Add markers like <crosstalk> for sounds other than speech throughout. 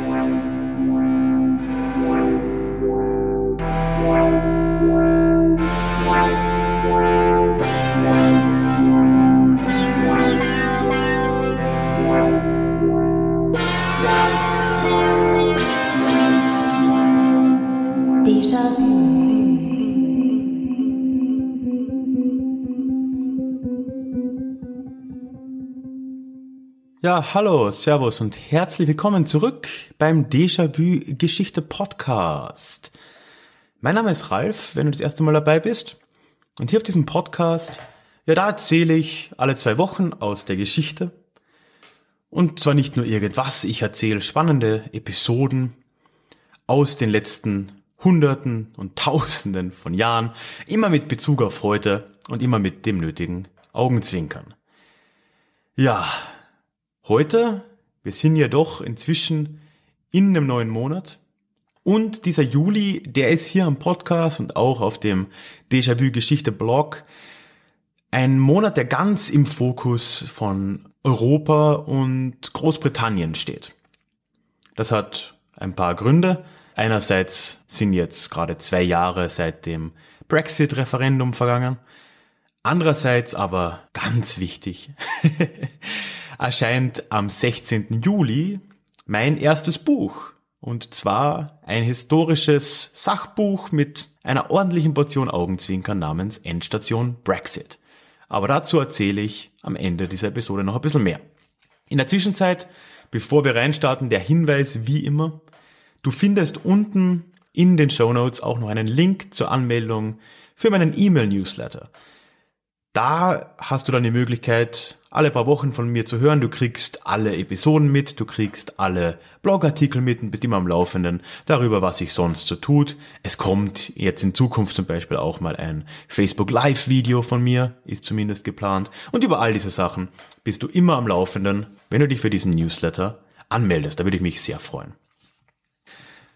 Thì? Ja, hallo, Servus und herzlich willkommen zurück beim Déjà-vu Geschichte Podcast. Mein Name ist Ralf, wenn du das erste Mal dabei bist. Und hier auf diesem Podcast, ja, da erzähle ich alle zwei Wochen aus der Geschichte. Und zwar nicht nur irgendwas, ich erzähle spannende Episoden aus den letzten Hunderten und Tausenden von Jahren, immer mit Bezug auf heute und immer mit dem nötigen Augenzwinkern. Ja, Heute, wir sind ja doch inzwischen in einem neuen Monat. Und dieser Juli, der ist hier am Podcast und auch auf dem Déjà-vu Geschichte Blog ein Monat, der ganz im Fokus von Europa und Großbritannien steht. Das hat ein paar Gründe. Einerseits sind jetzt gerade zwei Jahre seit dem Brexit-Referendum vergangen. Andererseits aber ganz wichtig. <laughs> erscheint am 16. Juli mein erstes Buch. Und zwar ein historisches Sachbuch mit einer ordentlichen Portion Augenzwinkern namens Endstation Brexit. Aber dazu erzähle ich am Ende dieser Episode noch ein bisschen mehr. In der Zwischenzeit, bevor wir reinstarten, der Hinweis wie immer. Du findest unten in den Show Notes auch noch einen Link zur Anmeldung für meinen E-Mail-Newsletter. Da hast du dann die Möglichkeit, alle paar Wochen von mir zu hören. Du kriegst alle Episoden mit, du kriegst alle Blogartikel mit und bist immer am Laufenden darüber, was sich sonst so tut. Es kommt jetzt in Zukunft zum Beispiel auch mal ein Facebook Live Video von mir, ist zumindest geplant. Und über all diese Sachen bist du immer am Laufenden, wenn du dich für diesen Newsletter anmeldest. Da würde ich mich sehr freuen.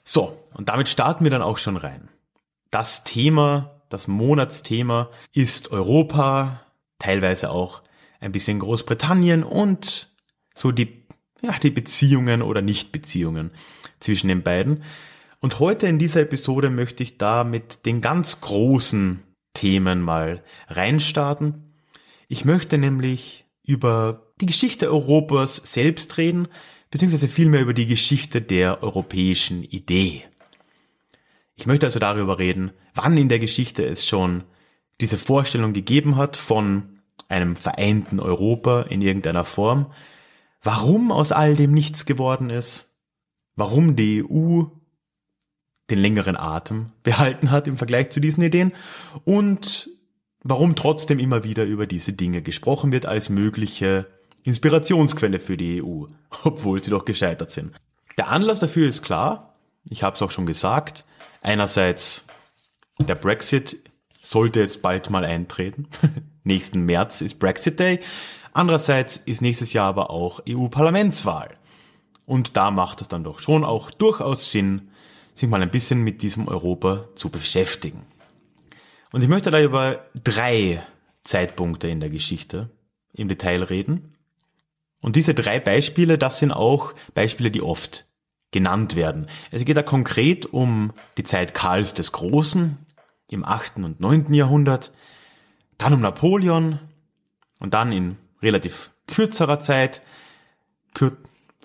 So, und damit starten wir dann auch schon rein. Das Thema das Monatsthema ist Europa, teilweise auch ein bisschen Großbritannien und so die, ja, die Beziehungen oder Nichtbeziehungen zwischen den beiden. Und heute in dieser Episode möchte ich da mit den ganz großen Themen mal reinstarten. Ich möchte nämlich über die Geschichte Europas selbst reden, beziehungsweise vielmehr über die Geschichte der europäischen Idee. Ich möchte also darüber reden, wann in der Geschichte es schon diese Vorstellung gegeben hat von einem vereinten Europa in irgendeiner Form, warum aus all dem nichts geworden ist, warum die EU den längeren Atem <laughs> behalten hat im Vergleich zu diesen Ideen und warum trotzdem immer wieder über diese Dinge gesprochen wird als mögliche Inspirationsquelle für die EU, <laughs> obwohl sie doch gescheitert sind. Der Anlass dafür ist klar, ich habe es auch schon gesagt, einerseits der Brexit sollte jetzt bald mal eintreten. <laughs> Nächsten März ist Brexit Day. Andererseits ist nächstes Jahr aber auch EU-Parlamentswahl. Und da macht es dann doch schon auch durchaus Sinn, sich mal ein bisschen mit diesem Europa zu beschäftigen. Und ich möchte da über drei Zeitpunkte in der Geschichte im Detail reden. Und diese drei Beispiele, das sind auch Beispiele, die oft genannt werden. Es geht da konkret um die Zeit Karls des Großen im 8. und 9. Jahrhundert, dann um Napoleon und dann in relativ kürzerer Zeit, kür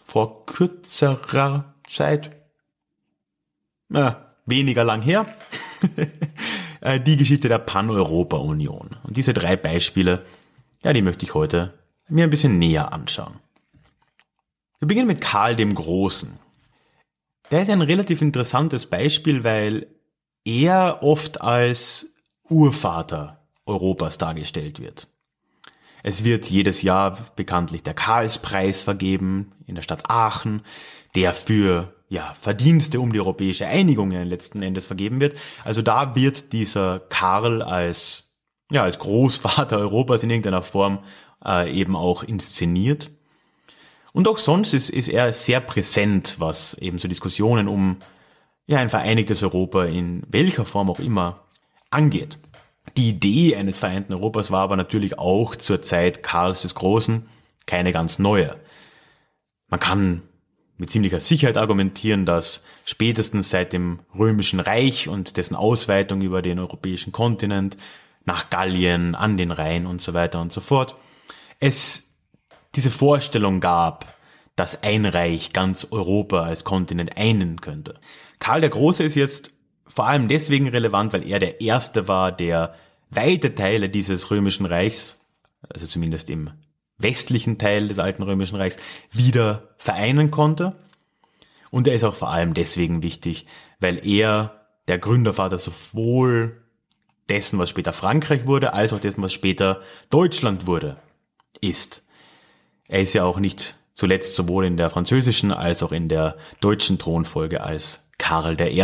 vor kürzerer Zeit, äh, weniger lang her, <laughs> äh, die Geschichte der Pan-Europa-Union. Und diese drei Beispiele, ja, die möchte ich heute mir ein bisschen näher anschauen. Wir beginnen mit Karl dem Großen. Der ist ein relativ interessantes Beispiel, weil er oft als Urvater Europas dargestellt wird. Es wird jedes Jahr bekanntlich der Karlspreis vergeben in der Stadt Aachen, der für ja, Verdienste um die europäische Einigung letzten Endes vergeben wird. Also da wird dieser Karl als, ja, als Großvater Europas in irgendeiner Form äh, eben auch inszeniert. Und auch sonst ist, ist er sehr präsent, was eben so Diskussionen um ja, ein vereinigtes Europa in welcher Form auch immer angeht. Die Idee eines vereinten Europas war aber natürlich auch zur Zeit Karls des Großen keine ganz neue. Man kann mit ziemlicher Sicherheit argumentieren, dass spätestens seit dem Römischen Reich und dessen Ausweitung über den europäischen Kontinent nach Gallien, an den Rhein und so weiter und so fort, es diese Vorstellung gab, dass ein Reich ganz Europa als Kontinent einen könnte. Karl der Große ist jetzt vor allem deswegen relevant, weil er der Erste war, der weite Teile dieses römischen Reichs, also zumindest im westlichen Teil des alten römischen Reichs, wieder vereinen konnte. Und er ist auch vor allem deswegen wichtig, weil er der Gründervater sowohl dessen, was später Frankreich wurde, als auch dessen, was später Deutschland wurde, ist. Er ist ja auch nicht zuletzt sowohl in der französischen als auch in der deutschen Thronfolge als Karl I.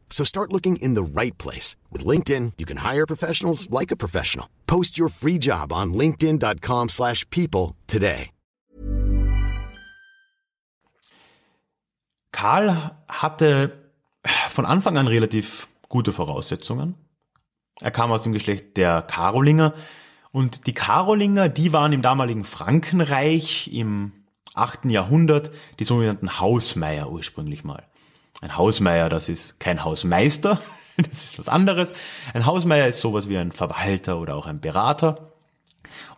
So start looking in the right place. With LinkedIn, you can hire professionals like a professional. Post your free job on linkedin.com slash people today. Karl hatte von Anfang an relativ gute Voraussetzungen. Er kam aus dem Geschlecht der Karolinger und die Karolinger, die waren im damaligen Frankenreich im 8. Jahrhundert die sogenannten Hausmeier ursprünglich mal. Ein Hausmeier, das ist kein Hausmeister, <laughs> das ist was anderes. Ein Hausmeier ist sowas wie ein Verwalter oder auch ein Berater.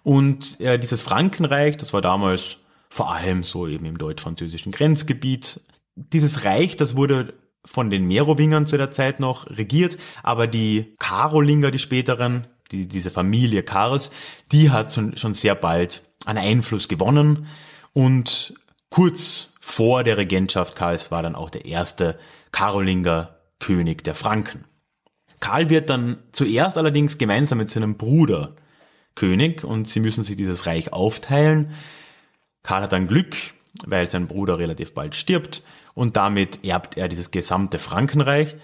Und äh, dieses Frankenreich, das war damals vor allem so eben im deutsch-französischen Grenzgebiet. Dieses Reich, das wurde von den Merowingern zu der Zeit noch regiert, aber die Karolinger, die späteren, die, diese Familie Karls, die hat schon sehr bald an Einfluss gewonnen und kurz vor der Regentschaft Karls war dann auch der erste Karolinger König der Franken. Karl wird dann zuerst allerdings gemeinsam mit seinem Bruder König und sie müssen sich dieses Reich aufteilen. Karl hat dann Glück, weil sein Bruder relativ bald stirbt und damit erbt er dieses gesamte Frankenreich.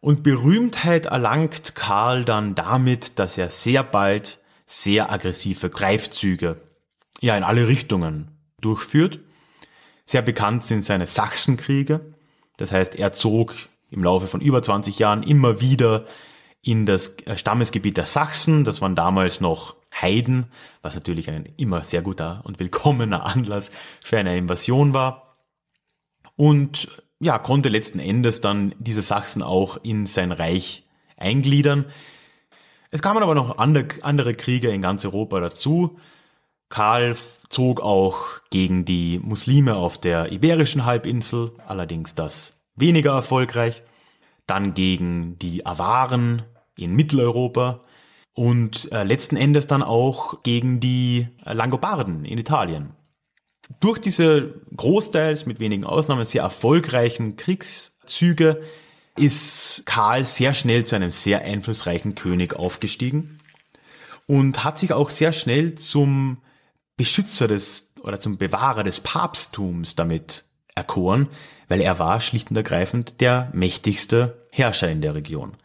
Und Berühmtheit erlangt Karl dann damit, dass er sehr bald sehr aggressive Greifzüge ja in alle Richtungen durchführt. Sehr bekannt sind seine Sachsenkriege. Das heißt, er zog im Laufe von über 20 Jahren immer wieder in das Stammesgebiet der Sachsen. Das waren damals noch Heiden, was natürlich ein immer sehr guter und willkommener Anlass für eine Invasion war. Und ja, konnte letzten Endes dann diese Sachsen auch in sein Reich eingliedern. Es kamen aber noch andere Kriege in ganz Europa dazu. Karl zog auch gegen die Muslime auf der Iberischen Halbinsel, allerdings das weniger erfolgreich. Dann gegen die Awaren in Mitteleuropa und äh, letzten Endes dann auch gegen die Langobarden in Italien. Durch diese großteils mit wenigen Ausnahmen sehr erfolgreichen Kriegszüge ist Karl sehr schnell zu einem sehr einflussreichen König aufgestiegen und hat sich auch sehr schnell zum Beschützer des oder zum Bewahrer des Papsttums damit erkoren, weil er war schlicht und ergreifend der mächtigste Herrscher in der Region.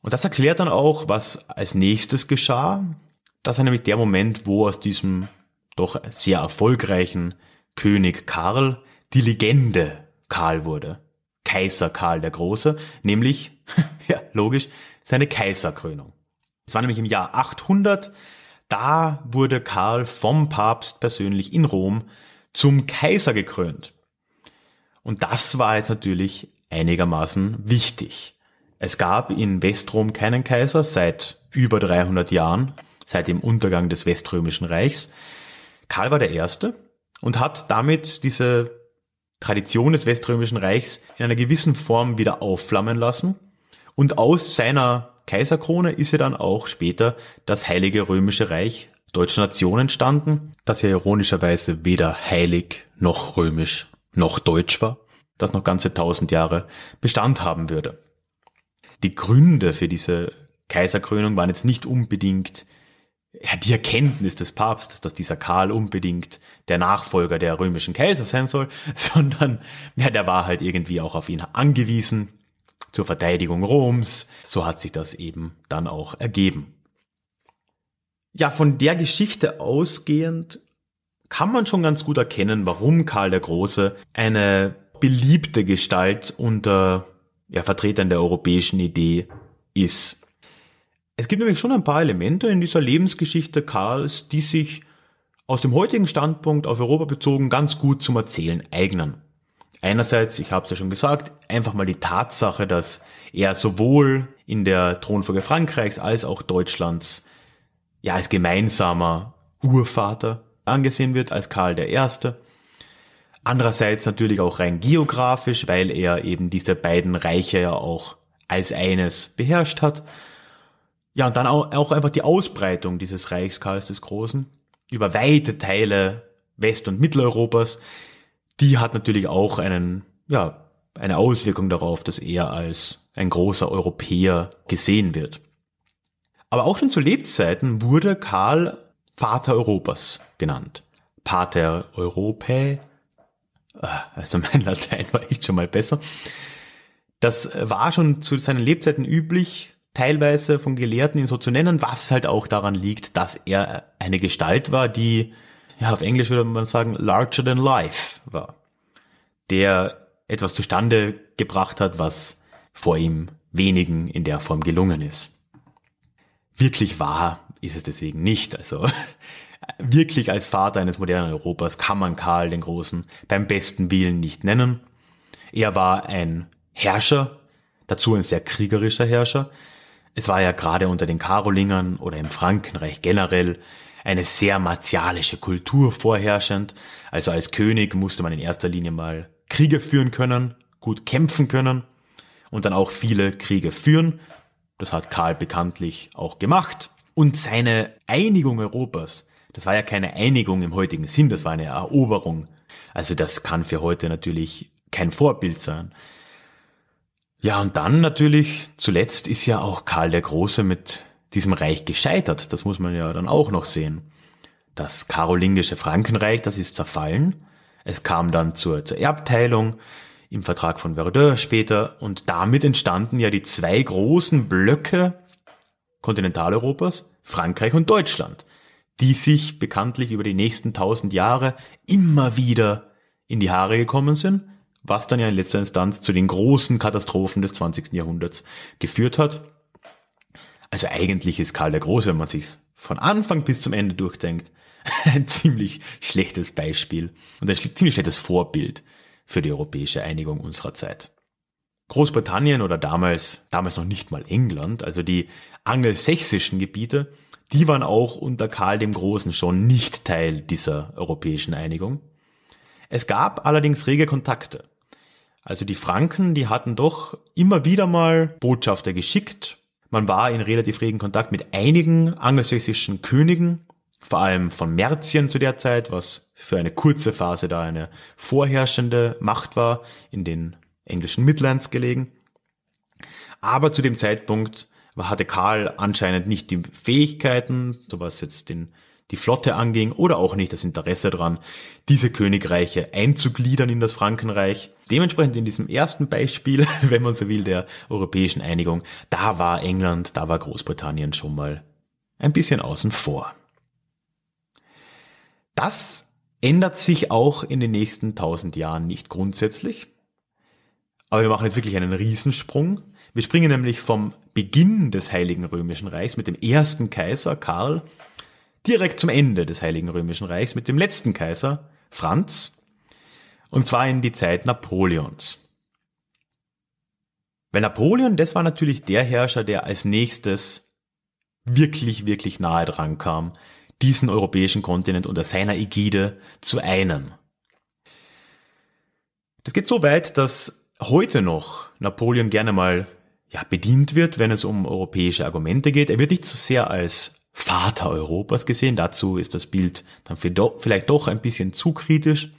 Und das erklärt dann auch, was als nächstes geschah. Das war nämlich der Moment, wo aus diesem doch sehr erfolgreichen König Karl die Legende Karl wurde. Kaiser Karl der Große, nämlich, <laughs> ja, logisch, seine Kaiserkrönung. Es war nämlich im Jahr 800, da wurde Karl vom Papst persönlich in Rom zum Kaiser gekrönt. Und das war jetzt natürlich einigermaßen wichtig. Es gab in Westrom keinen Kaiser seit über 300 Jahren, seit dem Untergang des Weströmischen Reichs. Karl war der Erste und hat damit diese Tradition des Weströmischen Reichs in einer gewissen Form wieder aufflammen lassen. Und aus seiner Kaiserkrone ist ja dann auch später das Heilige Römische Reich Deutsche Nation entstanden, das ja ironischerweise weder heilig noch römisch noch deutsch war, das noch ganze tausend Jahre Bestand haben würde. Die Gründe für diese Kaiserkrönung waren jetzt nicht unbedingt ja, die Erkenntnis des Papstes, dass dieser Karl unbedingt der Nachfolger der römischen Kaiser sein soll, <laughs> sondern ja, der war halt irgendwie auch auf ihn angewiesen zur Verteidigung Roms. So hat sich das eben dann auch ergeben. Ja, von der Geschichte ausgehend kann man schon ganz gut erkennen, warum Karl der Große eine beliebte Gestalt unter ja, Vertretern der europäischen Idee ist. Es gibt nämlich schon ein paar Elemente in dieser Lebensgeschichte Karls, die sich aus dem heutigen Standpunkt auf Europa bezogen ganz gut zum Erzählen eignen. Einerseits, ich habe es ja schon gesagt, einfach mal die Tatsache, dass er sowohl in der Thronfolge Frankreichs als auch Deutschlands ja als gemeinsamer Urvater angesehen wird, als Karl I. Andererseits natürlich auch rein geografisch, weil er eben diese beiden Reiche ja auch als eines beherrscht hat. Ja, und dann auch einfach die Ausbreitung dieses Reichs Karls des Großen über weite Teile West- und Mitteleuropas, die hat natürlich auch einen, ja, eine Auswirkung darauf, dass er als ein großer Europäer gesehen wird. Aber auch schon zu Lebzeiten wurde Karl Vater Europas genannt. Pater Europae, Ah, also mein Latein war echt schon mal besser. Das war schon zu seinen Lebzeiten üblich, teilweise von Gelehrten ihn so zu nennen, was halt auch daran liegt, dass er eine Gestalt war, die, ja, auf Englisch würde man sagen, larger than life war. Der etwas zustande gebracht hat, was vor ihm wenigen in der Form gelungen ist. Wirklich wahr ist es deswegen nicht. Also <laughs> wirklich als Vater eines modernen Europas kann man Karl den Großen beim besten Willen nicht nennen. Er war ein Herrscher, dazu ein sehr kriegerischer Herrscher. Es war ja gerade unter den Karolingern oder im Frankenreich generell eine sehr martialische Kultur vorherrschend. Also als König musste man in erster Linie mal Kriege führen können, gut kämpfen können und dann auch viele Kriege führen. Das hat Karl bekanntlich auch gemacht. Und seine Einigung Europas das war ja keine Einigung im heutigen Sinn, das war eine Eroberung. Also das kann für heute natürlich kein Vorbild sein. Ja, und dann natürlich, zuletzt ist ja auch Karl der Große mit diesem Reich gescheitert. Das muss man ja dann auch noch sehen. Das karolingische Frankenreich, das ist zerfallen. Es kam dann zur, zur Erbteilung im Vertrag von Verdun später und damit entstanden ja die zwei großen Blöcke Kontinentaleuropas, Frankreich und Deutschland die sich bekanntlich über die nächsten tausend Jahre immer wieder in die Haare gekommen sind, was dann ja in letzter Instanz zu den großen Katastrophen des 20. Jahrhunderts geführt hat. Also eigentlich ist Karl der Große, wenn man sich's von Anfang bis zum Ende durchdenkt, <laughs> ein ziemlich schlechtes Beispiel und ein ziemlich schlechtes Vorbild für die europäische Einigung unserer Zeit. Großbritannien oder damals, damals noch nicht mal England, also die angelsächsischen Gebiete, die waren auch unter Karl dem Großen schon nicht Teil dieser europäischen Einigung. Es gab allerdings rege Kontakte. Also die Franken, die hatten doch immer wieder mal Botschafter geschickt. Man war in relativ regen Kontakt mit einigen angelsächsischen Königen, vor allem von Merzien zu der Zeit, was für eine kurze Phase da eine vorherrschende Macht war, in den englischen Midlands gelegen. Aber zu dem Zeitpunkt hatte Karl anscheinend nicht die Fähigkeiten, so was jetzt den, die Flotte anging, oder auch nicht das Interesse daran, diese Königreiche einzugliedern in das Frankenreich. Dementsprechend in diesem ersten Beispiel, <laughs> wenn man so will, der europäischen Einigung, da war England, da war Großbritannien schon mal ein bisschen außen vor. Das ändert sich auch in den nächsten tausend Jahren nicht grundsätzlich. Aber wir machen jetzt wirklich einen Riesensprung. Wir springen nämlich vom Beginn des Heiligen Römischen Reichs mit dem ersten Kaiser Karl direkt zum Ende des Heiligen Römischen Reichs mit dem letzten Kaiser Franz und zwar in die Zeit Napoleons. Weil Napoleon, das war natürlich der Herrscher, der als nächstes wirklich, wirklich nahe dran kam, diesen europäischen Kontinent unter seiner Ägide zu einen. Das geht so weit, dass heute noch Napoleon gerne mal ja, bedient wird, wenn es um europäische Argumente geht. Er wird nicht so sehr als Vater Europas gesehen. Dazu ist das Bild dann vielleicht doch ein bisschen zu kritisch.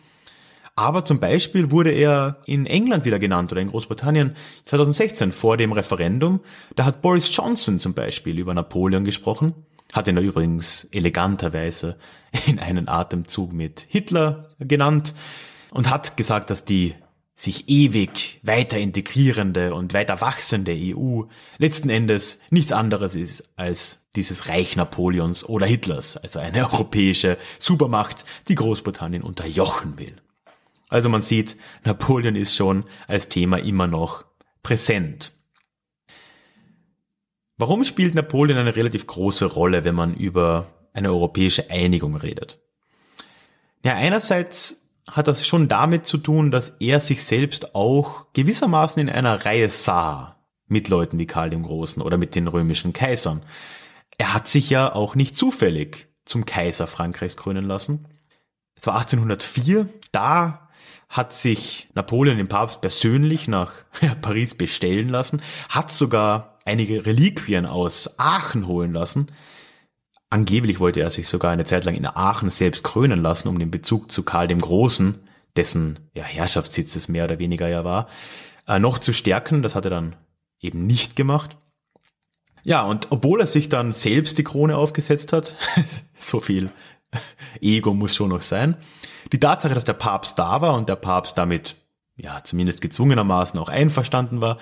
Aber zum Beispiel wurde er in England wieder genannt oder in Großbritannien 2016 vor dem Referendum. Da hat Boris Johnson zum Beispiel über Napoleon gesprochen hat ihn da übrigens eleganterweise in einen Atemzug mit Hitler genannt und hat gesagt, dass die sich ewig weiter integrierende und weiter wachsende EU letzten Endes nichts anderes ist als dieses Reich Napoleons oder Hitlers, also eine <laughs> europäische Supermacht, die Großbritannien unterjochen will. Also man sieht, Napoleon ist schon als Thema immer noch präsent. Warum spielt Napoleon eine relativ große Rolle, wenn man über eine europäische Einigung redet? Ja, einerseits hat das schon damit zu tun, dass er sich selbst auch gewissermaßen in einer Reihe sah mit Leuten wie Karl dem Großen oder mit den römischen Kaisern. Er hat sich ja auch nicht zufällig zum Kaiser Frankreichs krönen lassen. Es war 1804, da hat sich Napoleon den Papst persönlich nach <laughs> Paris bestellen lassen, hat sogar einige Reliquien aus Aachen holen lassen, Angeblich wollte er sich sogar eine Zeit lang in Aachen selbst krönen lassen, um den Bezug zu Karl dem Großen, dessen ja, Herrschaftssitz es mehr oder weniger ja war, äh, noch zu stärken. Das hat er dann eben nicht gemacht. Ja, und obwohl er sich dann selbst die Krone aufgesetzt hat, <laughs> so viel Ego muss schon noch sein, die Tatsache, dass der Papst da war und der Papst damit ja zumindest gezwungenermaßen auch einverstanden war,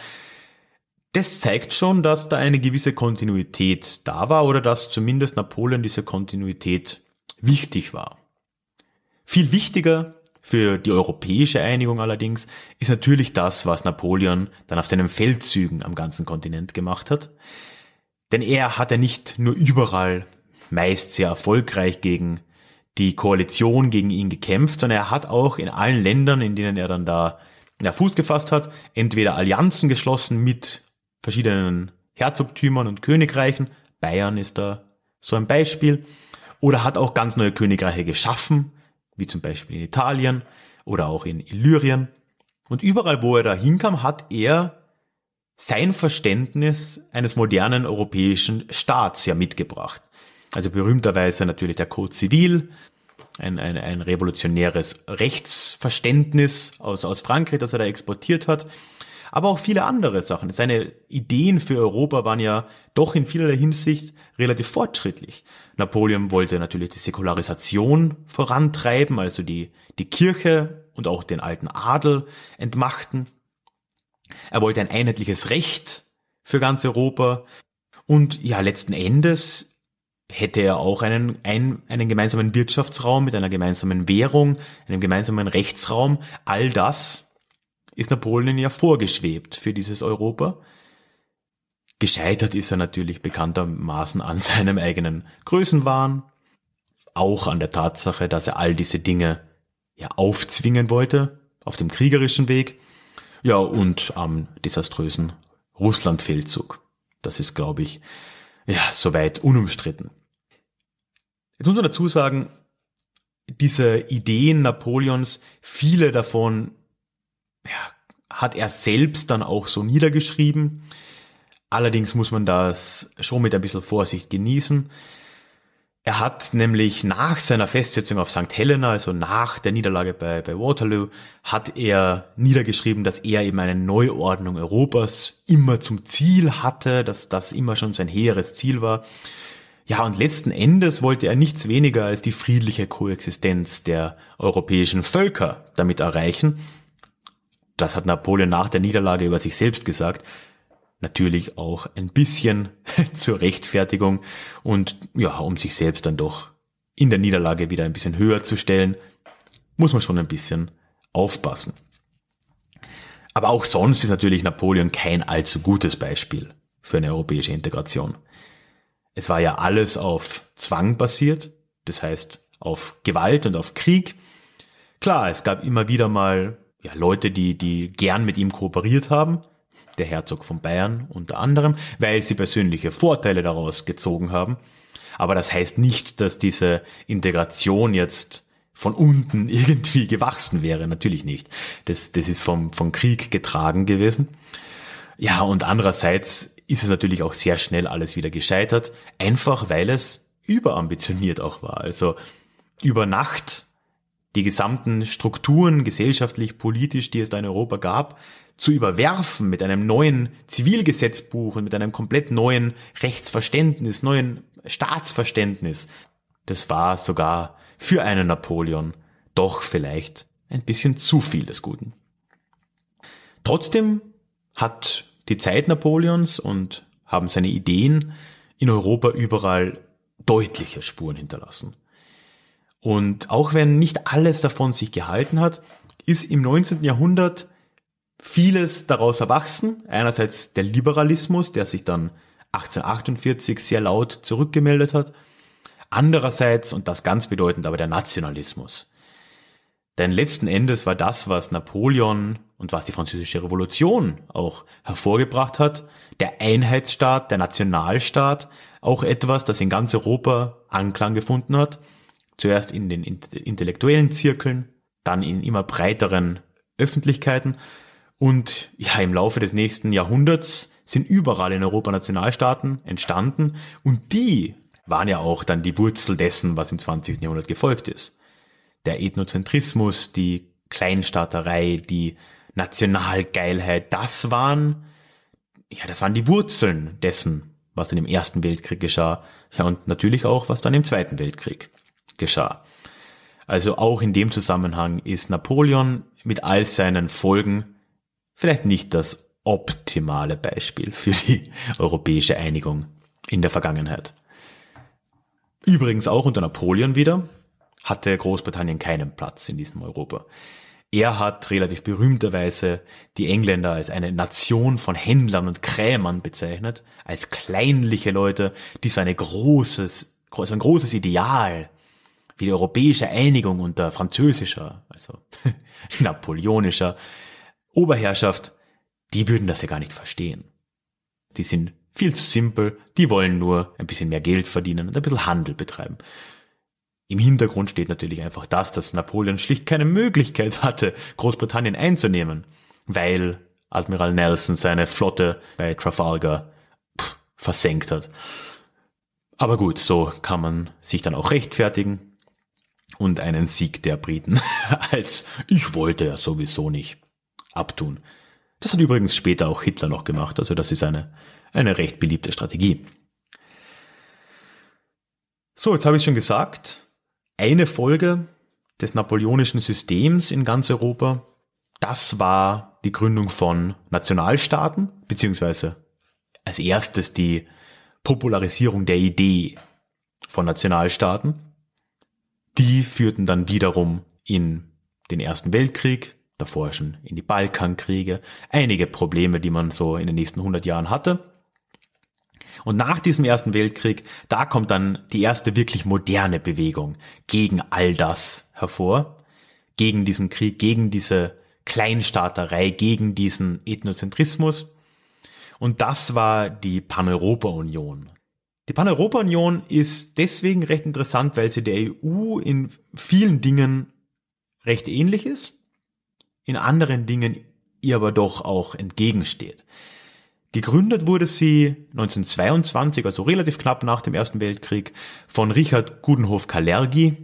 das zeigt schon, dass da eine gewisse Kontinuität da war oder dass zumindest Napoleon diese Kontinuität wichtig war. Viel wichtiger für die europäische Einigung allerdings ist natürlich das, was Napoleon dann auf seinen Feldzügen am ganzen Kontinent gemacht hat. Denn er hat ja nicht nur überall meist sehr erfolgreich gegen die Koalition gegen ihn gekämpft, sondern er hat auch in allen Ländern, in denen er dann da Fuß gefasst hat, entweder Allianzen geschlossen mit verschiedenen Herzogtümern und Königreichen. Bayern ist da so ein Beispiel. Oder hat auch ganz neue Königreiche geschaffen, wie zum Beispiel in Italien oder auch in Illyrien. Und überall, wo er da hinkam, hat er sein Verständnis eines modernen europäischen Staats ja mitgebracht. Also berühmterweise natürlich der Code Civil, ein, ein, ein revolutionäres Rechtsverständnis aus, aus Frankreich, das er da exportiert hat aber auch viele andere Sachen. Seine Ideen für Europa waren ja doch in vielerlei Hinsicht relativ fortschrittlich. Napoleon wollte natürlich die Säkularisation vorantreiben, also die, die Kirche und auch den alten Adel entmachten. Er wollte ein einheitliches Recht für ganz Europa. Und ja, letzten Endes hätte er auch einen, einen, einen gemeinsamen Wirtschaftsraum mit einer gemeinsamen Währung, einem gemeinsamen Rechtsraum. All das ist Napoleon ja vorgeschwebt für dieses Europa. Gescheitert ist er natürlich bekanntermaßen an <laughs> seinem eigenen Größenwahn, auch an der Tatsache, dass er all diese Dinge ja aufzwingen wollte auf dem kriegerischen Weg, ja und am desaströsen Russlandfeldzug. Das ist, glaube ich, ja soweit unumstritten. Jetzt muss man dazu sagen, diese Ideen Napoleons, viele davon ja, hat er selbst dann auch so niedergeschrieben. Allerdings muss man das schon mit ein bisschen Vorsicht genießen. Er hat nämlich nach seiner Festsetzung auf St. Helena, also nach der Niederlage bei, bei Waterloo, hat er niedergeschrieben, dass er eben eine Neuordnung Europas immer zum Ziel hatte, dass das immer schon sein hehres Ziel war. Ja, und letzten Endes wollte er nichts weniger als die friedliche Koexistenz der europäischen Völker damit erreichen das hat Napoleon nach der Niederlage über sich selbst gesagt, natürlich auch ein bisschen <laughs> zur Rechtfertigung und ja, um sich selbst dann doch in der Niederlage wieder ein bisschen höher zu stellen, muss man schon ein bisschen aufpassen. Aber auch sonst ist natürlich Napoleon kein allzu gutes Beispiel für eine europäische Integration. Es war ja alles auf Zwang basiert, das heißt auf Gewalt und auf Krieg. Klar, es gab immer wieder mal ja, Leute, die, die gern mit ihm kooperiert haben, der Herzog von Bayern unter anderem, weil sie persönliche Vorteile daraus gezogen haben. Aber das heißt nicht, dass diese Integration jetzt von unten <laughs> irgendwie gewachsen wäre. Natürlich nicht. Das, das ist vom, vom Krieg getragen gewesen. Ja, und andererseits ist es natürlich auch sehr schnell alles wieder gescheitert, einfach weil es überambitioniert auch war. Also über Nacht die gesamten Strukturen, gesellschaftlich, politisch, die es da in Europa gab, zu überwerfen mit einem neuen Zivilgesetzbuch und mit einem komplett neuen Rechtsverständnis, neuen Staatsverständnis, das war sogar für einen Napoleon doch vielleicht ein bisschen zu viel des Guten. Trotzdem hat die Zeit Napoleons und haben seine Ideen in Europa überall deutliche Spuren hinterlassen. Und auch wenn nicht alles davon sich gehalten hat, ist im 19. Jahrhundert vieles daraus erwachsen. Einerseits der Liberalismus, der sich dann 1848 sehr laut zurückgemeldet hat. Andererseits, und das ganz bedeutend, aber der Nationalismus. Denn letzten Endes war das, was Napoleon und was die französische Revolution auch hervorgebracht hat, der Einheitsstaat, der Nationalstaat, auch etwas, das in ganz Europa Anklang gefunden hat. Zuerst in den intellektuellen Zirkeln, dann in immer breiteren Öffentlichkeiten. Und ja, im Laufe des nächsten Jahrhunderts sind überall in Europa Nationalstaaten entstanden und die waren ja auch dann die Wurzel dessen, was im 20. Jahrhundert gefolgt ist der Ethnozentrismus, die Kleinstaaterei, die Nationalgeilheit, das waren, ja, das waren die Wurzeln dessen, was dann im Ersten Weltkrieg geschah. Ja, und natürlich auch, was dann im Zweiten Weltkrieg geschah. Also auch in dem Zusammenhang ist Napoleon mit all seinen Folgen vielleicht nicht das optimale Beispiel für die europäische Einigung in der Vergangenheit. Übrigens auch unter Napoleon wieder, hatte Großbritannien keinen Platz in diesem Europa. Er hat relativ berühmterweise die Engländer als eine Nation von Händlern und Krämern bezeichnet, als kleinliche Leute, die so eine großes, so ein großes Ideal wie die europäische Einigung unter französischer, also <laughs> napoleonischer Oberherrschaft, die würden das ja gar nicht verstehen. Die sind viel zu simpel, die wollen nur ein bisschen mehr Geld verdienen und ein bisschen Handel betreiben. Im Hintergrund steht natürlich einfach das, dass Napoleon schlicht keine Möglichkeit hatte, Großbritannien einzunehmen, weil Admiral Nelson seine Flotte bei Trafalgar versenkt hat. Aber gut, so kann man sich dann auch rechtfertigen und einen Sieg der Briten <laughs> als ich wollte ja sowieso nicht abtun. Das hat übrigens später auch Hitler noch gemacht, also das ist eine, eine recht beliebte Strategie. So, jetzt habe ich schon gesagt, eine Folge des napoleonischen Systems in ganz Europa, das war die Gründung von Nationalstaaten, beziehungsweise als erstes die Popularisierung der Idee von Nationalstaaten. Die führten dann wiederum in den Ersten Weltkrieg, davor schon in die Balkankriege, einige Probleme, die man so in den nächsten 100 Jahren hatte. Und nach diesem Ersten Weltkrieg, da kommt dann die erste wirklich moderne Bewegung gegen all das hervor, gegen diesen Krieg, gegen diese Kleinstaaterei, gegen diesen Ethnozentrismus. Und das war die Pan-Europa-Union. Die Pan-Europa-Union ist deswegen recht interessant, weil sie der EU in vielen Dingen recht ähnlich ist, in anderen Dingen ihr aber doch auch entgegensteht. Gegründet wurde sie 1922, also relativ knapp nach dem Ersten Weltkrieg, von Richard Gudenhof Kalergi,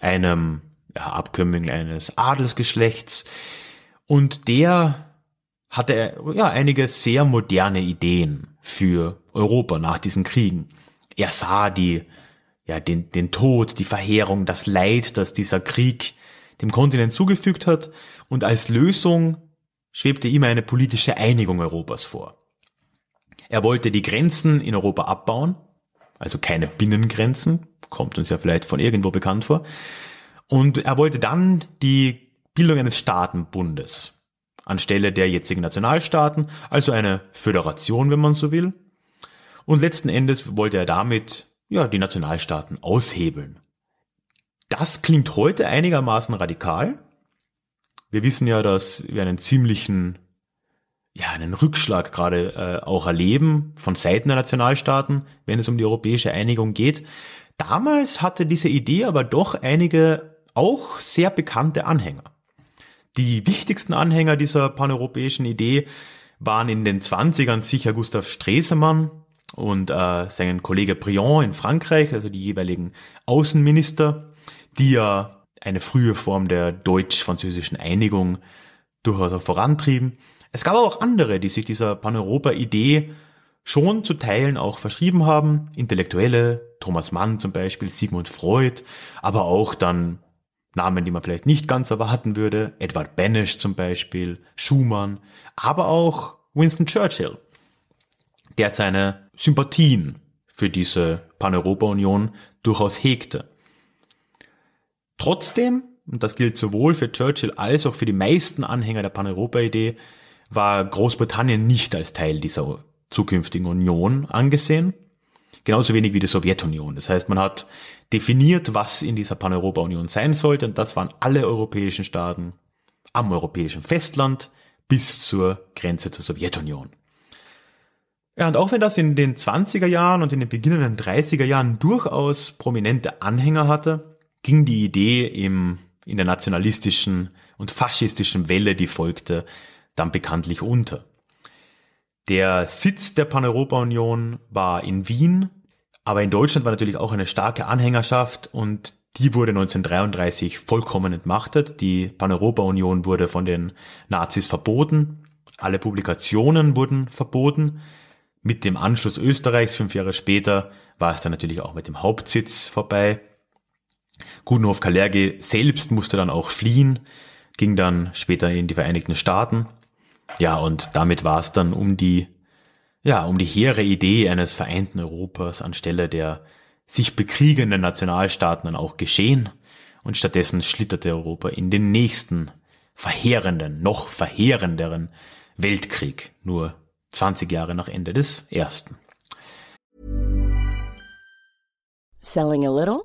einem ja, Abkömmling eines Adelsgeschlechts. Und der hatte ja einige sehr moderne Ideen für Europa nach diesen Kriegen. Er sah die, ja, den, den Tod, die Verheerung, das Leid, das dieser Krieg dem Kontinent zugefügt hat. Und als Lösung schwebte immer eine politische Einigung Europas vor. Er wollte die Grenzen in Europa abbauen, also keine Binnengrenzen, kommt uns ja vielleicht von irgendwo bekannt vor. Und er wollte dann die Bildung eines Staatenbundes anstelle der jetzigen Nationalstaaten, also eine Föderation, wenn man so will. Und letzten Endes wollte er damit ja die Nationalstaaten aushebeln. Das klingt heute einigermaßen radikal. Wir wissen ja, dass wir einen ziemlichen ja, einen Rückschlag gerade äh, auch erleben von Seiten der Nationalstaaten, wenn es um die europäische Einigung geht. Damals hatte diese Idee aber doch einige auch sehr bekannte Anhänger. Die wichtigsten Anhänger dieser paneuropäischen Idee waren in den 20ern sicher Gustav Stresemann und äh, sein Kollege Briand in Frankreich, also die jeweiligen Außenminister, die ja eine frühe Form der deutsch-französischen Einigung durchaus auch vorantrieben. Es gab aber auch andere, die sich dieser Paneuropa-Idee schon zu Teilen auch verschrieben haben. Intellektuelle, Thomas Mann zum Beispiel, Sigmund Freud, aber auch dann Namen, die man vielleicht nicht ganz erwarten würde, Edward Banish zum Beispiel, Schumann, aber auch Winston Churchill, der seine Sympathien für diese Pan-Europa-Union durchaus hegte. Trotzdem, und das gilt sowohl für Churchill als auch für die meisten Anhänger der Pan-Europa-Idee, war Großbritannien nicht als Teil dieser zukünftigen Union angesehen. Genauso wenig wie die Sowjetunion. Das heißt, man hat definiert, was in dieser Pan-Europa-Union sein sollte, und das waren alle europäischen Staaten am europäischen Festland bis zur Grenze zur Sowjetunion. Ja, und auch wenn das in den 20er Jahren und in den beginnenden 30er Jahren durchaus prominente Anhänger hatte, ging die Idee im, in der nationalistischen und faschistischen Welle, die folgte, dann bekanntlich unter. Der Sitz der Pan-Europa-Union war in Wien, aber in Deutschland war natürlich auch eine starke Anhängerschaft und die wurde 1933 vollkommen entmachtet. Die Pan-Europa-Union wurde von den Nazis verboten. Alle Publikationen wurden verboten. Mit dem Anschluss Österreichs fünf Jahre später war es dann natürlich auch mit dem Hauptsitz vorbei. Gudenhof Kalergi selbst musste dann auch fliehen, ging dann später in die Vereinigten Staaten ja, und damit war es dann um die, ja, um die hehre Idee eines vereinten Europas anstelle der sich bekriegenden Nationalstaaten dann auch geschehen. Und stattdessen schlitterte Europa in den nächsten verheerenden, noch verheerenderen Weltkrieg, nur 20 Jahre nach Ende des ersten. Selling a little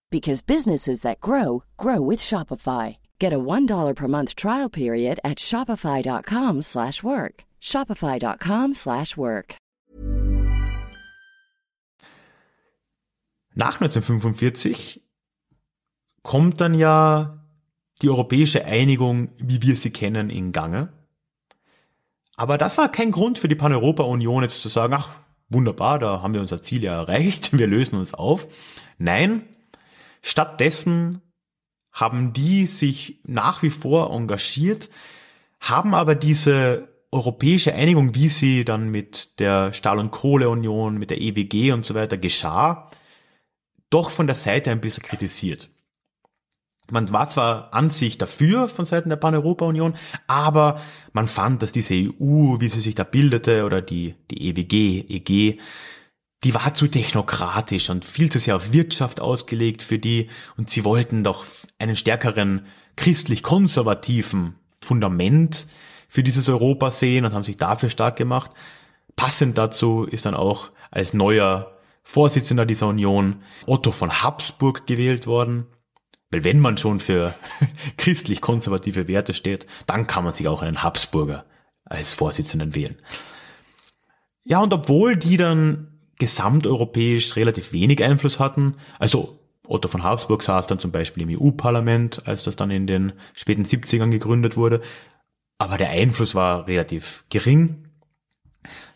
because businesses that grow grow with Shopify. Get a $1 per month trial period at shopify.com/work. shopify.com/work. Nach 1945 kommt dann ja die europäische Einigung, wie wir sie kennen, in Gange. Aber das war kein Grund für die Pan-Europa-Union jetzt zu sagen, ach, wunderbar, da haben wir unser Ziel ja erreicht, <laughs> wir lösen uns auf. Nein, Stattdessen haben die sich nach wie vor engagiert, haben aber diese europäische Einigung, wie sie dann mit der Stahl- und Kohleunion, mit der EWG und so weiter geschah, doch von der Seite ein bisschen kritisiert. Man war zwar an sich dafür von Seiten der Pan-Europa-Union, aber man fand, dass diese EU, wie sie sich da bildete, oder die, die EWG, EG, die war zu technokratisch und viel zu sehr auf Wirtschaft ausgelegt für die und sie wollten doch einen stärkeren christlich-konservativen Fundament für dieses Europa sehen und haben sich dafür stark gemacht. Passend dazu ist dann auch als neuer Vorsitzender dieser Union Otto von Habsburg gewählt worden. Weil wenn man schon für <laughs> christlich-konservative Werte steht, dann kann man sich auch einen Habsburger als Vorsitzenden wählen. Ja, und obwohl die dann gesamteuropäisch relativ wenig Einfluss hatten. Also Otto von Habsburg saß dann zum Beispiel im EU-Parlament, als das dann in den späten 70ern gegründet wurde. Aber der Einfluss war relativ gering.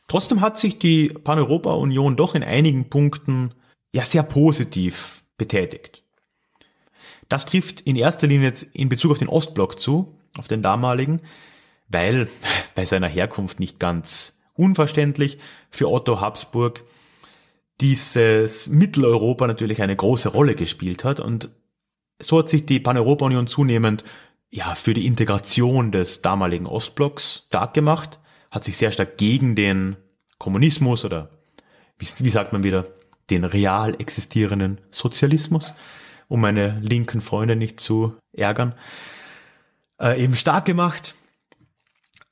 Trotzdem hat sich die Pan-Europa-Union doch in einigen Punkten ja sehr positiv betätigt. Das trifft in erster Linie jetzt in Bezug auf den Ostblock zu, auf den damaligen, weil <laughs> bei seiner Herkunft nicht ganz unverständlich für Otto Habsburg dieses Mitteleuropa natürlich eine große Rolle gespielt hat und so hat sich die Pan-Europa-Union zunehmend ja für die Integration des damaligen Ostblocks stark gemacht, hat sich sehr stark gegen den Kommunismus oder wie, wie sagt man wieder, den real existierenden Sozialismus, um meine linken Freunde nicht zu ärgern, äh, eben stark gemacht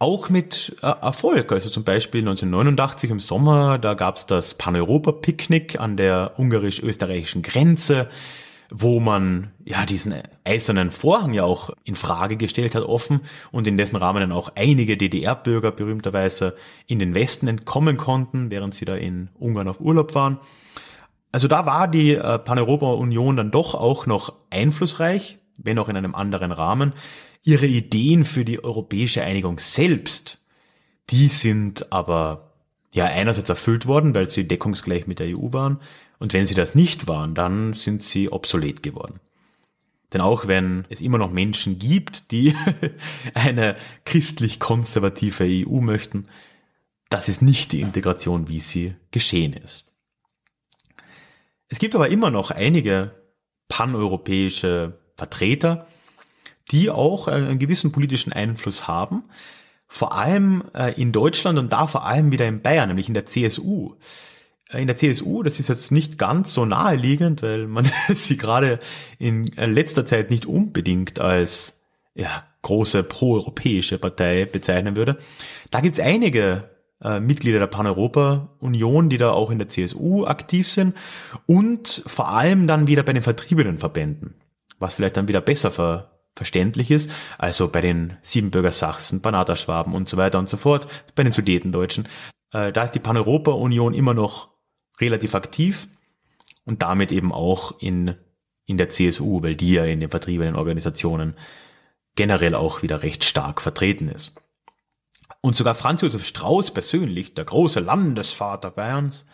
auch mit äh, Erfolg. Also zum Beispiel 1989 im Sommer, da gab's das Pan-Europa-Picknick an der ungarisch-österreichischen Grenze. wo man ja diesen eisernen Vorhang ja auch in Frage gestellt hat, offen und in dessen Rahmen dann auch einige DDR-Bürger berühmterweise in den Westen entkommen konnten, während sie da in Ungarn auf Urlaub waren. Also da war die äh, Pan-Europa-Union dann doch auch noch einflussreich, wenn auch in einem anderen Rahmen. Ihre Ideen für die europäische Einigung selbst, die sind aber ja einerseits erfüllt worden, weil sie deckungsgleich mit der EU waren und wenn sie das nicht waren, dann sind sie obsolet geworden. Denn auch wenn es immer noch Menschen gibt, die <laughs> eine christlich-konservative EU möchten, das ist nicht die Integration, wie sie geschehen ist. Es gibt aber immer noch einige paneuropäische Vertreter, die auch einen gewissen politischen Einfluss haben, vor allem äh, in Deutschland und da vor allem wieder in Bayern, nämlich in der CSU in der CSU, das ist jetzt nicht ganz so naheliegend, weil man <laughs> sie gerade in letzter Zeit nicht unbedingt als ja, große proeuropäische Partei bezeichnen würde. Da gibt's einige äh, Mitglieder der Pan-Europa-Union, die da auch in der CSU aktiv sind und vor allem dann wieder bei den vertriebenen Verbänden, was vielleicht dann wieder besser ver verständlich ist, also bei den Siebenbürger Sachsen, Banater Schwaben und so weiter und so fort, bei den Sudetendeutschen. Äh, da ist die Pan-Europa-Union immer noch relativ aktiv und damit eben auch in, in der CSU, weil die ja in den vertriebenen Organisationen generell auch wieder recht stark vertreten ist. Und sogar Franz Josef Strauß persönlich, der große Landesvater Bayerns,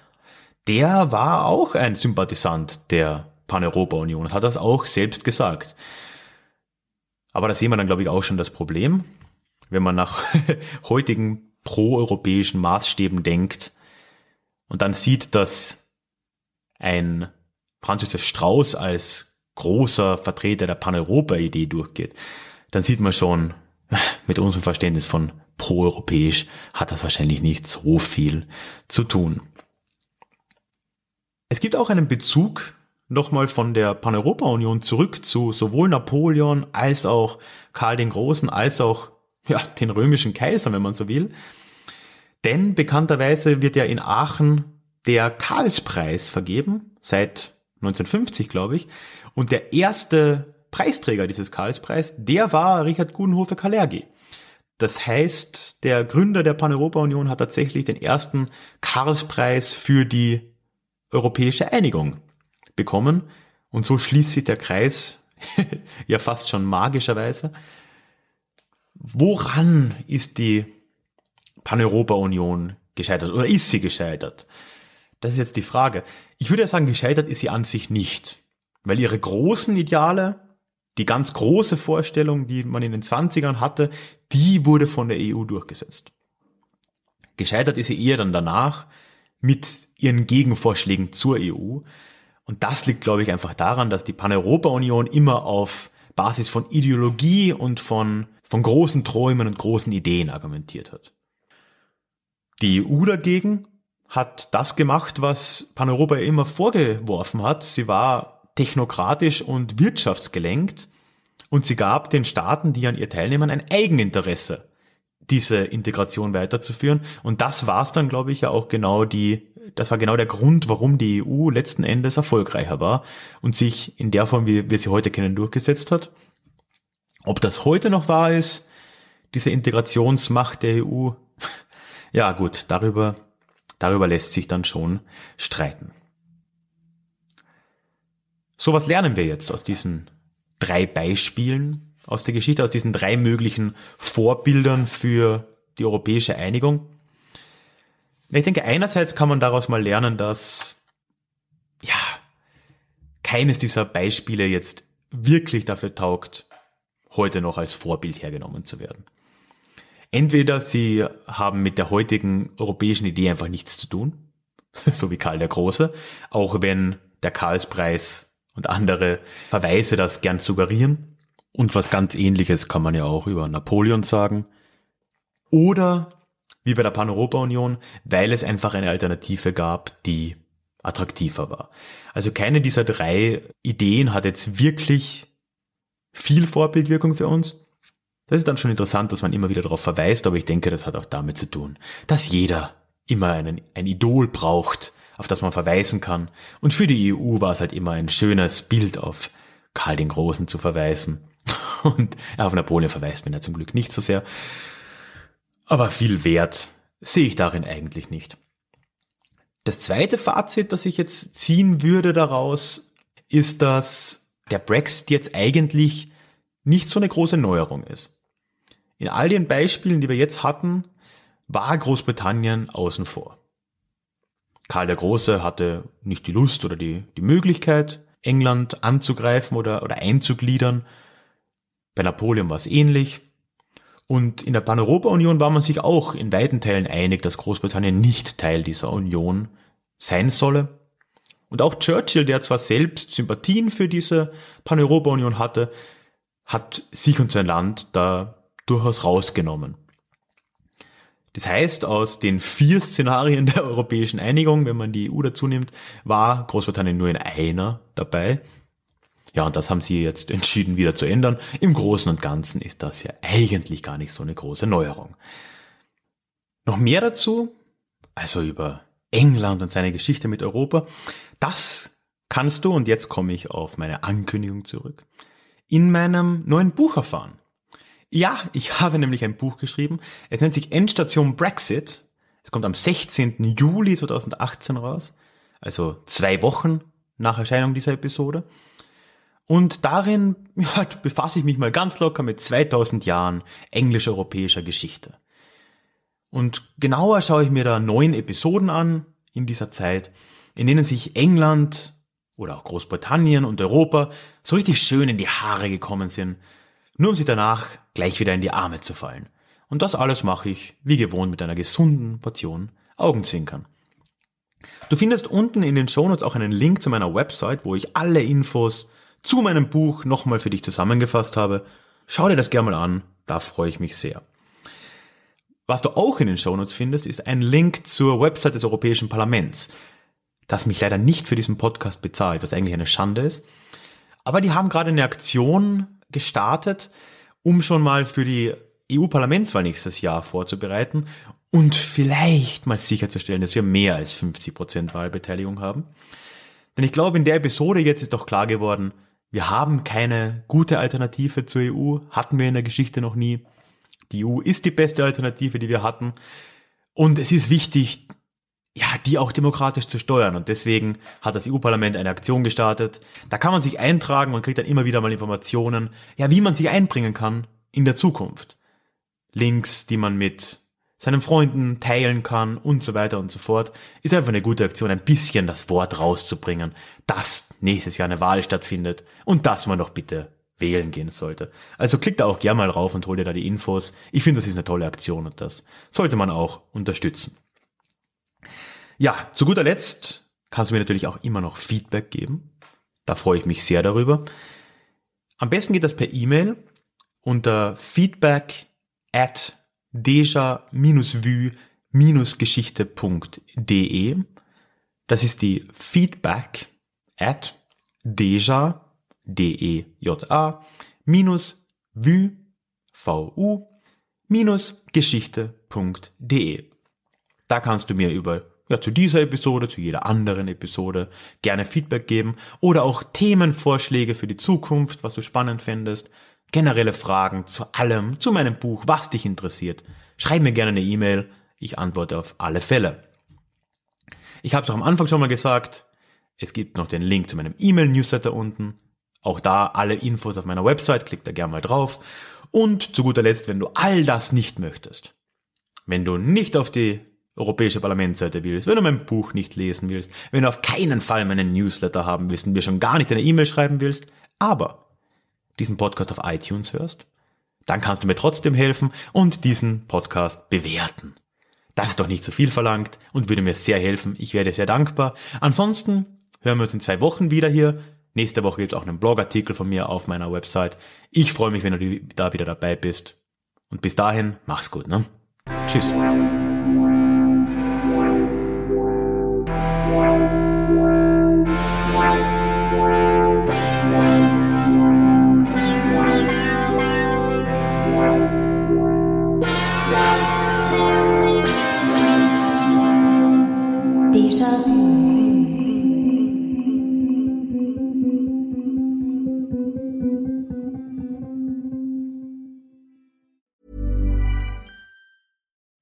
der war auch ein Sympathisant der Pan-Europa-Union und hat das auch selbst gesagt. Aber da sehen wir dann, glaube ich, auch schon das Problem, wenn man nach <laughs> heutigen proeuropäischen Maßstäben denkt, und dann sieht, dass ein Franz Josef Strauß als großer Vertreter der Paneuropa-Idee durchgeht, dann sieht man schon, <laughs> mit unserem Verständnis von proeuropäisch hat das wahrscheinlich nicht so viel zu tun. Es gibt auch einen Bezug nochmal von der Paneuropa-Union zurück zu sowohl Napoleon als auch Karl den Großen als auch ja, den römischen Kaiser, wenn man so will. Denn bekannterweise wird ja in Aachen der Karlspreis vergeben, seit 1950, glaube ich. Und der erste Preisträger dieses Karlspreis, der war Richard Gudenhofer Kalergi. Das heißt, der Gründer der Pan-Europa-Union hat tatsächlich den ersten Karlspreis für die europäische Einigung bekommen. Und so schließt sich der Kreis <laughs> ja fast schon magischerweise. Woran ist die Pan-Europa-Union gescheitert oder ist sie gescheitert? Das ist jetzt die Frage. Ich würde ja sagen, gescheitert ist sie an sich nicht. Weil ihre großen Ideale, die ganz große Vorstellung, die man in den 20ern hatte, die wurde von der EU durchgesetzt. Gescheitert ist sie eher dann danach mit ihren Gegenvorschlägen zur EU. Und das liegt, glaube ich, einfach daran, dass die Pan-Europa-Union immer auf Basis von Ideologie und von, von großen Träumen und großen Ideen argumentiert hat. Die EU dagegen hat das gemacht, was Paneuropa immer vorgeworfen hat. Sie war technokratisch und wirtschaftsgelenkt und sie gab den Staaten, die an ihr teilnehmen, ein Eigeninteresse, diese Integration weiterzuführen. Und das war es dann, glaube ich, ja auch genau die, das war genau der Grund, warum die EU letzten Endes erfolgreicher war und sich in der Form, wie wir sie heute kennen, durchgesetzt hat. Ob das heute noch wahr ist, diese Integrationsmacht der EU, <laughs> ja gut, darüber, darüber lässt sich dann schon streiten. So, was lernen wir jetzt aus diesen drei Beispielen aus der Geschichte, aus diesen drei möglichen Vorbildern für die europäische Einigung? Ich denke, einerseits kann man daraus mal lernen, dass, ja, keines dieser Beispiele jetzt wirklich dafür taugt, heute noch als Vorbild hergenommen zu werden. Entweder sie haben mit der heutigen europäischen Idee einfach nichts zu tun, <laughs> so wie Karl der Große, auch wenn der Karlspreis und andere Verweise das gern suggerieren. Und was ganz ähnliches kann man ja auch über Napoleon sagen. Oder wie bei der Pan-Europa-Union, weil es einfach eine Alternative gab, die attraktiver war. Also keine dieser drei Ideen hat jetzt wirklich viel Vorbildwirkung für uns. Das ist dann schon interessant, dass man immer wieder darauf verweist, aber ich denke, das hat auch damit zu tun, dass jeder immer einen, ein Idol braucht, auf das man verweisen kann. Und für die EU war es halt immer ein schönes Bild auf Karl den Großen zu verweisen. <laughs> Und auf Napoleon verweist man ja zum Glück nicht so sehr. Aber viel Wert sehe ich darin eigentlich nicht. Das zweite Fazit, das ich jetzt ziehen würde daraus, ist, dass der Brexit jetzt eigentlich nicht so eine große Neuerung ist. In all den Beispielen, die wir jetzt hatten, war Großbritannien außen vor. Karl der Große hatte nicht die Lust oder die, die Möglichkeit, England anzugreifen oder, oder einzugliedern. Bei Napoleon war es ähnlich. Und in der Pan-Europa-Union war man sich auch in weiten Teilen einig, dass Großbritannien nicht Teil dieser Union sein solle. Und auch Churchill, der zwar selbst Sympathien für diese Pan-Europa-Union hatte, hat sich und sein Land da durchaus rausgenommen. Das heißt, aus den vier Szenarien der europäischen Einigung, wenn man die EU dazu nimmt, war Großbritannien nur in einer dabei. Ja, und das haben sie jetzt <laughs> entschieden wieder zu ändern. Im Großen und Ganzen ist das ja eigentlich gar nicht so eine große Neuerung. Noch mehr dazu, also über England und seine Geschichte mit Europa, das kannst du, und jetzt komme ich auf meine Ankündigung zurück, in meinem neuen Buch erfahren. Ja, ich <laughs> habe nämlich ein Buch geschrieben. Es nennt sich Endstation Brexit. Es kommt am 16. Juli 2018 raus. Also zwei Wochen nach Erscheinung dieser Episode. Und darin <laughs> ja, befasse ich mich mal ganz locker mit 2000 Jahren englisch-europäischer Geschichte. Und genauer schaue ich mir da neun Episoden an in dieser Zeit, in denen sich England oder auch Großbritannien und Europa so richtig schön in die Haare gekommen sind nur um sie danach gleich wieder in die Arme zu fallen. Und das alles mache ich, wie gewohnt, mit einer gesunden Portion Augenzwinkern. Du findest unten in den Shownotes auch einen Link zu meiner Website, wo ich alle Infos zu meinem Buch nochmal für dich zusammengefasst habe. Schau dir das gerne mal an, da freue ich mich sehr. Was du auch in den Shownotes findest, ist ein Link zur Website des Europäischen Parlaments, das mich leider nicht für diesen Podcast bezahlt, was eigentlich eine Schande ist. Aber die haben gerade eine Aktion gestartet, um schon mal für die EU-Parlamentswahl nächstes Jahr vorzubereiten und vielleicht mal sicherzustellen, dass wir mehr als 50 Prozent Wahlbeteiligung haben. Denn ich glaube, in der Episode jetzt ist doch klar geworden, wir haben keine gute Alternative zur EU, hatten wir in der Geschichte noch nie. Die EU ist die beste Alternative, die wir hatten. Und es ist wichtig, ja, die auch demokratisch zu steuern. Und deswegen hat das EU-Parlament eine Aktion gestartet. Da kann man sich eintragen und kriegt dann immer wieder mal Informationen, ja, wie man sich einbringen kann in der Zukunft. Links, die man mit seinen Freunden teilen kann und so weiter und so fort. Ist einfach eine gute Aktion, ein bisschen das Wort rauszubringen, dass nächstes Jahr eine Wahl stattfindet und dass man doch bitte wählen gehen sollte. Also klickt da auch gerne mal rauf und hol dir da die Infos. Ich finde, das ist eine tolle Aktion und das sollte man auch unterstützen. Ja, zu guter Letzt kannst du mir natürlich auch immer noch Feedback geben. Da freue ich mich sehr darüber. Am besten geht das per E-Mail unter feedback at deja-vue-geschichte.de. Das ist die feedback at deja, D-E-J-A, minus vue, V-U, minus geschichte.de. Da kannst du mir über ja, zu dieser Episode, zu jeder anderen Episode gerne Feedback geben oder auch Themenvorschläge für die Zukunft, was du spannend fändest, generelle Fragen zu allem, zu meinem Buch, was dich interessiert. Schreib mir gerne eine E-Mail, ich antworte auf alle Fälle. Ich habe es auch am Anfang schon mal gesagt, es gibt noch den Link zu meinem E-Mail-Newsletter unten. Auch da alle Infos auf meiner Website, klick da gerne mal drauf. Und zu guter Letzt, wenn du all das nicht möchtest, wenn du nicht auf die Europäische Parlamentsseite willst, wenn du mein Buch nicht lesen willst, wenn du auf keinen Fall meinen Newsletter haben willst und mir schon gar nicht eine E-Mail schreiben willst, aber diesen Podcast auf iTunes hörst, dann kannst du mir trotzdem helfen und diesen Podcast bewerten. Das ist doch nicht zu viel verlangt und würde mir sehr helfen. Ich wäre sehr dankbar. Ansonsten hören wir uns in zwei Wochen wieder hier. Nächste Woche gibt es auch einen Blogartikel von mir auf meiner Website. Ich freue mich, wenn du da wieder dabei bist. Und bis dahin, mach's gut, ne? Tschüss.